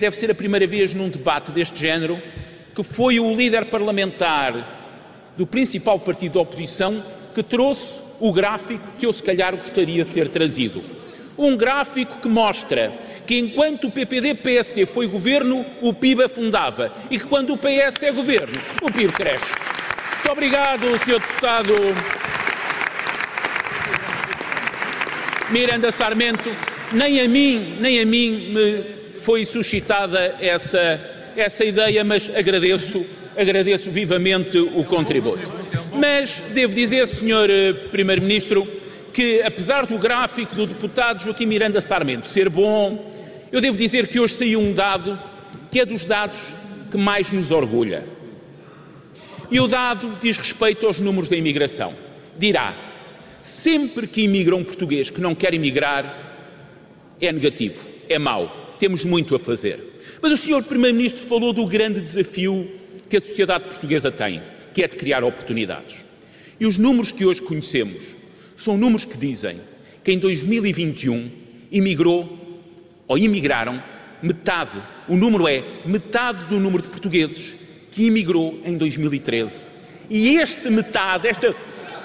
deve ser a primeira vez num debate deste género que foi o líder parlamentar do principal partido da oposição que trouxe o gráfico que eu se calhar gostaria de ter trazido. Um gráfico que mostra que enquanto o PPD-PSD foi governo, o PIB afundava e que quando o PS é governo, o PIB cresce. Muito obrigado, Sr. Deputado Miranda Sarmento. Nem a mim, nem a mim me foi suscitada essa, essa ideia, mas agradeço, agradeço vivamente o contributo. Mas devo dizer, Sr. Eh, Primeiro-Ministro, que apesar do gráfico do deputado Joaquim Miranda Sarmento ser bom, eu devo dizer que hoje saiu um dado que é dos dados que mais nos orgulha. E o dado diz respeito aos números da imigração. Dirá, sempre que imigra um português que não quer emigrar, é negativo, é mau, temos muito a fazer. Mas o Sr. Primeiro-Ministro falou do grande desafio que a sociedade portuguesa tem, que é de criar oportunidades. E os números que hoje conhecemos são números que dizem que em 2021 imigrou ou imigraram metade, o número é metade do número de portugueses que imigrou em 2013. E este metade, esta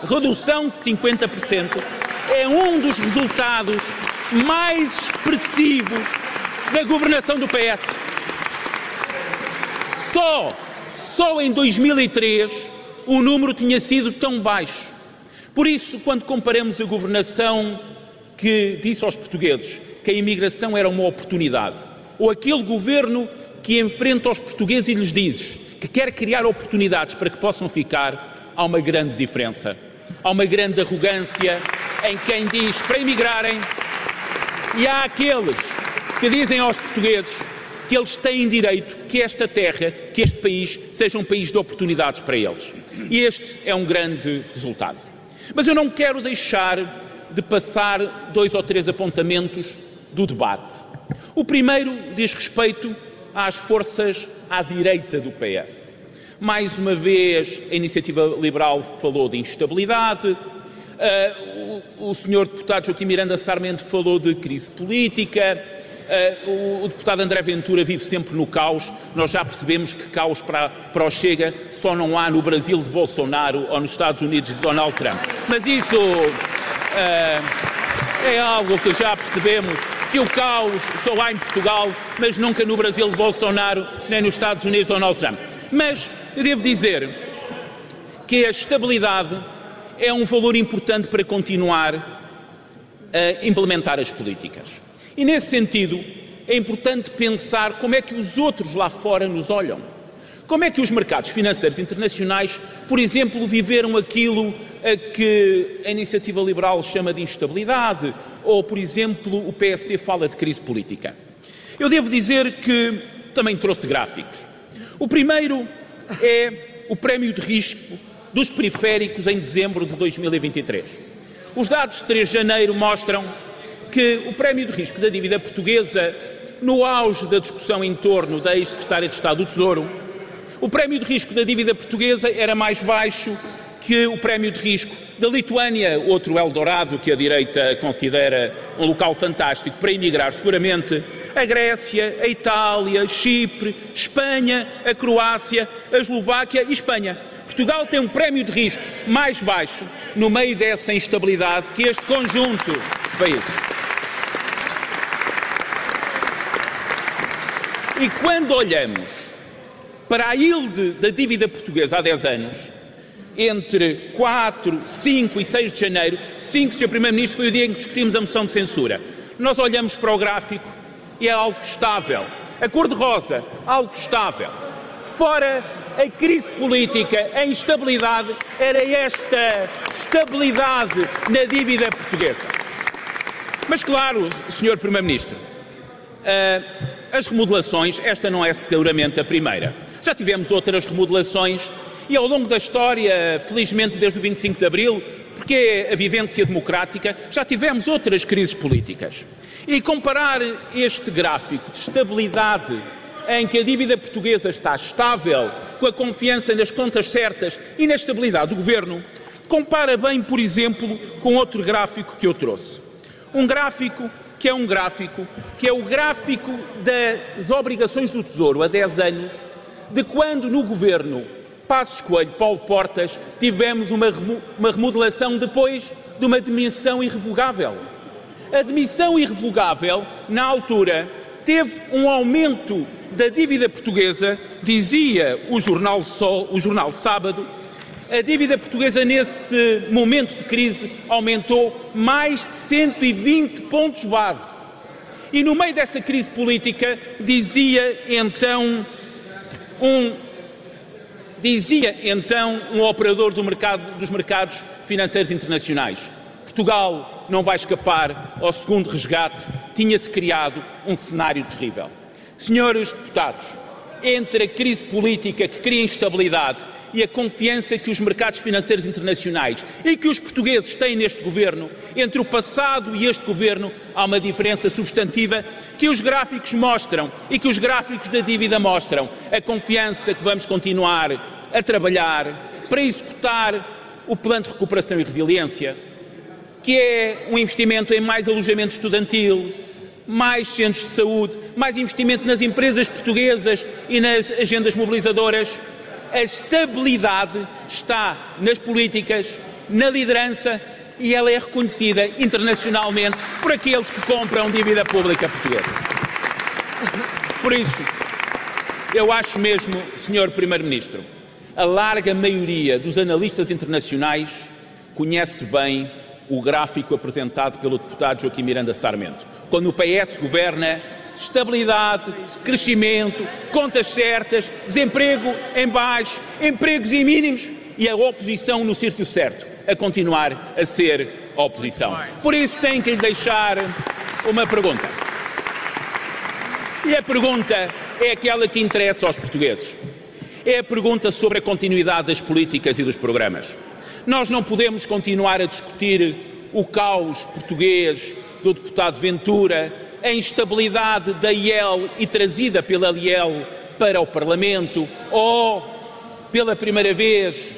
redução de 50%, é um dos resultados mais expressivos da governação do PS. Só, só em 2003 o número tinha sido tão baixo. Por isso, quando comparamos a governação que disse aos portugueses que a imigração era uma oportunidade, ou aquele governo que enfrenta os portugueses e lhes diz que quer criar oportunidades para que possam ficar, há uma grande diferença. Há uma grande arrogância em quem diz para emigrarem e há aqueles que dizem aos portugueses que eles têm direito que esta terra, que este país, seja um país de oportunidades para eles. E este é um grande resultado. Mas eu não quero deixar de passar dois ou três apontamentos do debate. O primeiro diz respeito às forças à direita do PS. Mais uma vez, a iniciativa liberal falou de instabilidade, uh, o, o senhor deputado Joaquim Miranda Sarmento falou de crise política, uh, o, o, deputado André Ventura vive sempre no caos. Nós já percebemos que caos para, para o Chega só não há no Brasil de Bolsonaro ou nos Estados Unidos de Donald Trump. Mas isso uh, é algo que já percebemos que o caos só há em Portugal, mas nunca no Brasil de Bolsonaro nem nos Estados Unidos de Donald Trump. Mas devo dizer que a estabilidade é um valor importante para continuar a implementar as políticas. E nesse sentido, é importante pensar como é que os outros lá fora nos olham. Como é que os mercados financeiros internacionais, por exemplo, viveram aquilo a que a iniciativa liberal chama de instabilidade, ou, por exemplo, o PST fala de crise política? Eu devo dizer que também trouxe gráficos. O primeiro é o prémio de risco dos periféricos em dezembro de 2023. Os dados de 3 de janeiro mostram que o prémio de risco da dívida portuguesa, no auge da discussão em torno da ex-secretária de Estado do Tesouro, o prémio de risco da dívida portuguesa era mais baixo que o prémio de risco da Lituânia, outro Eldorado que a direita considera um local fantástico para emigrar seguramente, a Grécia, a Itália, Chipre, Espanha, a Croácia, a Eslováquia e Espanha. Portugal tem um prémio de risco mais baixo no meio dessa instabilidade que este conjunto de países. E quando olhamos para a yield da dívida portuguesa há 10 anos, entre 4, 5 e 6 de janeiro, 5, Sr. Primeiro-Ministro, foi o dia em que discutimos a moção de censura. Nós olhamos para o gráfico e é algo estável. A cor-de-rosa, algo estável. Fora a crise política, a instabilidade, era esta estabilidade na dívida portuguesa. Mas, claro, Sr. Primeiro-Ministro, eh, as remodelações, esta não é seguramente a primeira. Já tivemos outras remodelações e ao longo da história, felizmente desde o 25 de Abril, porque é a vivência democrática, já tivemos outras crises políticas. E comparar este gráfico de estabilidade em que a dívida portuguesa está estável, com a confiança nas contas certas e na estabilidade do governo, compara bem, por exemplo, com outro gráfico que eu trouxe. Um gráfico que é um gráfico, que é o gráfico das obrigações do Tesouro a 10 anos, de quando no governo Passos Coelho, Paulo Portas, tivemos uma, uma remodelação depois de uma demissão irrevogável. A demissão irrevogável, na altura, teve um aumento da dívida portuguesa, dizia o jornal Sol, o jornal Sábado, a dívida portuguesa nesse momento de crise aumentou mais de 120 pontos base. E no meio dessa crise política, dizia então um dizia então um operador do mercado, dos mercados financeiros internacionais: Portugal não vai escapar ao segundo resgate, tinha-se criado um cenário terrível. Senhores deputados, entre a crise política que cria instabilidade e a confiança que os mercados financeiros internacionais e que os portugueses têm neste governo, entre o passado e este governo, há uma diferença substantiva que os gráficos mostram e que os gráficos da dívida mostram. A confiança que vamos continuar a trabalhar para executar o plano de recuperação e resiliência, que é um investimento em mais alojamento estudantil, mais centros de saúde, mais investimento nas empresas portuguesas e nas agendas mobilizadoras a estabilidade está nas políticas, na liderança e ela é reconhecida internacionalmente por aqueles que compram dívida pública portuguesa. Por isso, eu acho mesmo, Sr. Primeiro-Ministro, a larga maioria dos analistas internacionais conhece bem o gráfico apresentado pelo deputado Joaquim Miranda Sarmento. Quando o PS governa, estabilidade, crescimento, contas certas, desemprego em baixo, empregos em mínimos e a oposição no sítio certo, a continuar a ser a oposição. Por isso tenho que lhe deixar uma pergunta. E a pergunta é aquela que interessa aos portugueses. É a pergunta sobre a continuidade das políticas e dos programas. Nós não podemos continuar a discutir o caos português do deputado Ventura, a instabilidade da IEL e trazida pela IEL para o Parlamento, ou pela primeira vez,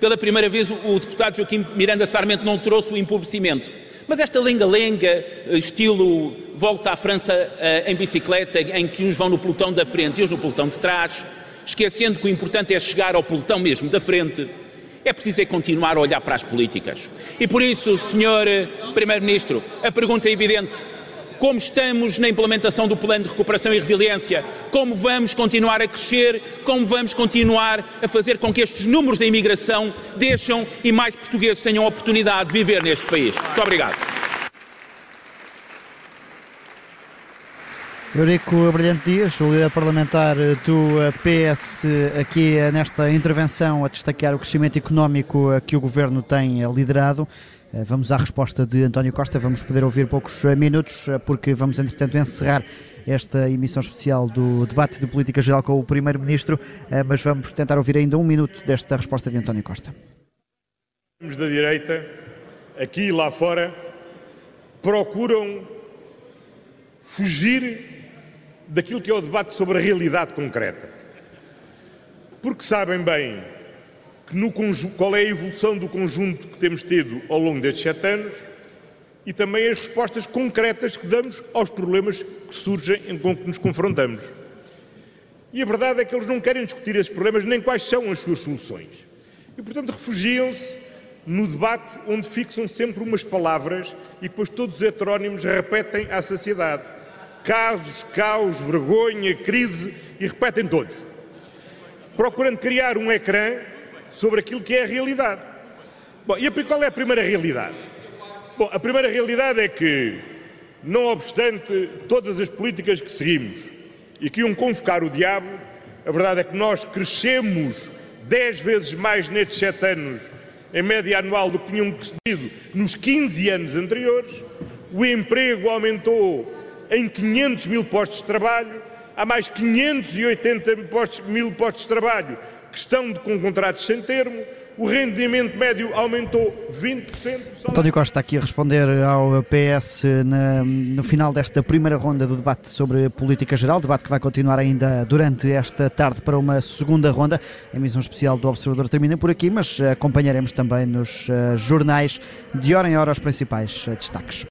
pela primeira vez o, deputado Joaquim Miranda Sarmento não trouxe o empobrecimento. Mas esta lenga-lenga, estilo volta à França uh, em bicicleta, em que uns vão no pelotão da frente e outros no pelotão de trás, esquecendo que o importante é chegar ao pelotão mesmo da frente, é preciso é continuar a olhar para as políticas. E por isso, Sr. Primeiro-Ministro, a pergunta é evidente como estamos na implementação do plano de recuperação e resiliência, como vamos continuar a crescer, como vamos continuar a fazer com que estes números da imigração deixam e mais portugueses tenham a oportunidade de viver neste país. Muito obrigado. Eurico Brilhante Dias, o líder parlamentar do PS, aqui nesta intervenção a destacar o crescimento económico que o governo tem liderado. Eh, vamos à resposta de António Costa, vamos poder ouvir poucos eh, minutos, eh, porque vamos, entretanto, encerrar esta emissão especial do debate de política geral com o Primeiro-Ministro, mas vamos tentar ouvir ainda um minuto desta resposta de António Costa. Os da direita, aqui e lá fora, procuram fugir daquilo que é o debate sobre a realidade concreta. Porque sabem bem no, qual é a evolução do conjunto que temos tido ao longo destes sete anos e também as respostas concretas que damos aos problemas que surgem com que nos confrontamos. E a verdade é que eles não querem discutir esses problemas nem quais são as suas soluções. E, portanto, refugiam-se no debate onde fixam sempre umas palavras e depois todos os heterónimos repetem à saciedade. Casos, caos, vergonha, crise e repetem todos. Procurando criar um ecrã sobre aquilo que é a realidade. Bom, e qual é a primeira realidade? Bom, a primeira realidade é que, não obstante todas as políticas que seguimos e que iam convocar o diabo, a verdade é que nós crescemos 10 vezes mais nestes 7 anos, em média anual, do que tinham crescido nos 15 anos anteriores, o emprego aumentou em 500 mil postos de trabalho, há mais 580 mil postos de trabalho que estão com contratos sem termo, o rendimento médio aumentou 20%. António Costa aqui a responder ao PS na, no final desta primeira ronda do debate sobre política geral, debate que vai continuar ainda durante esta tarde para uma segunda ronda. A emissão especial do Observador termina por aqui, mas acompanharemos também nos uh, jornais de hora em hora os principais uh, destaques.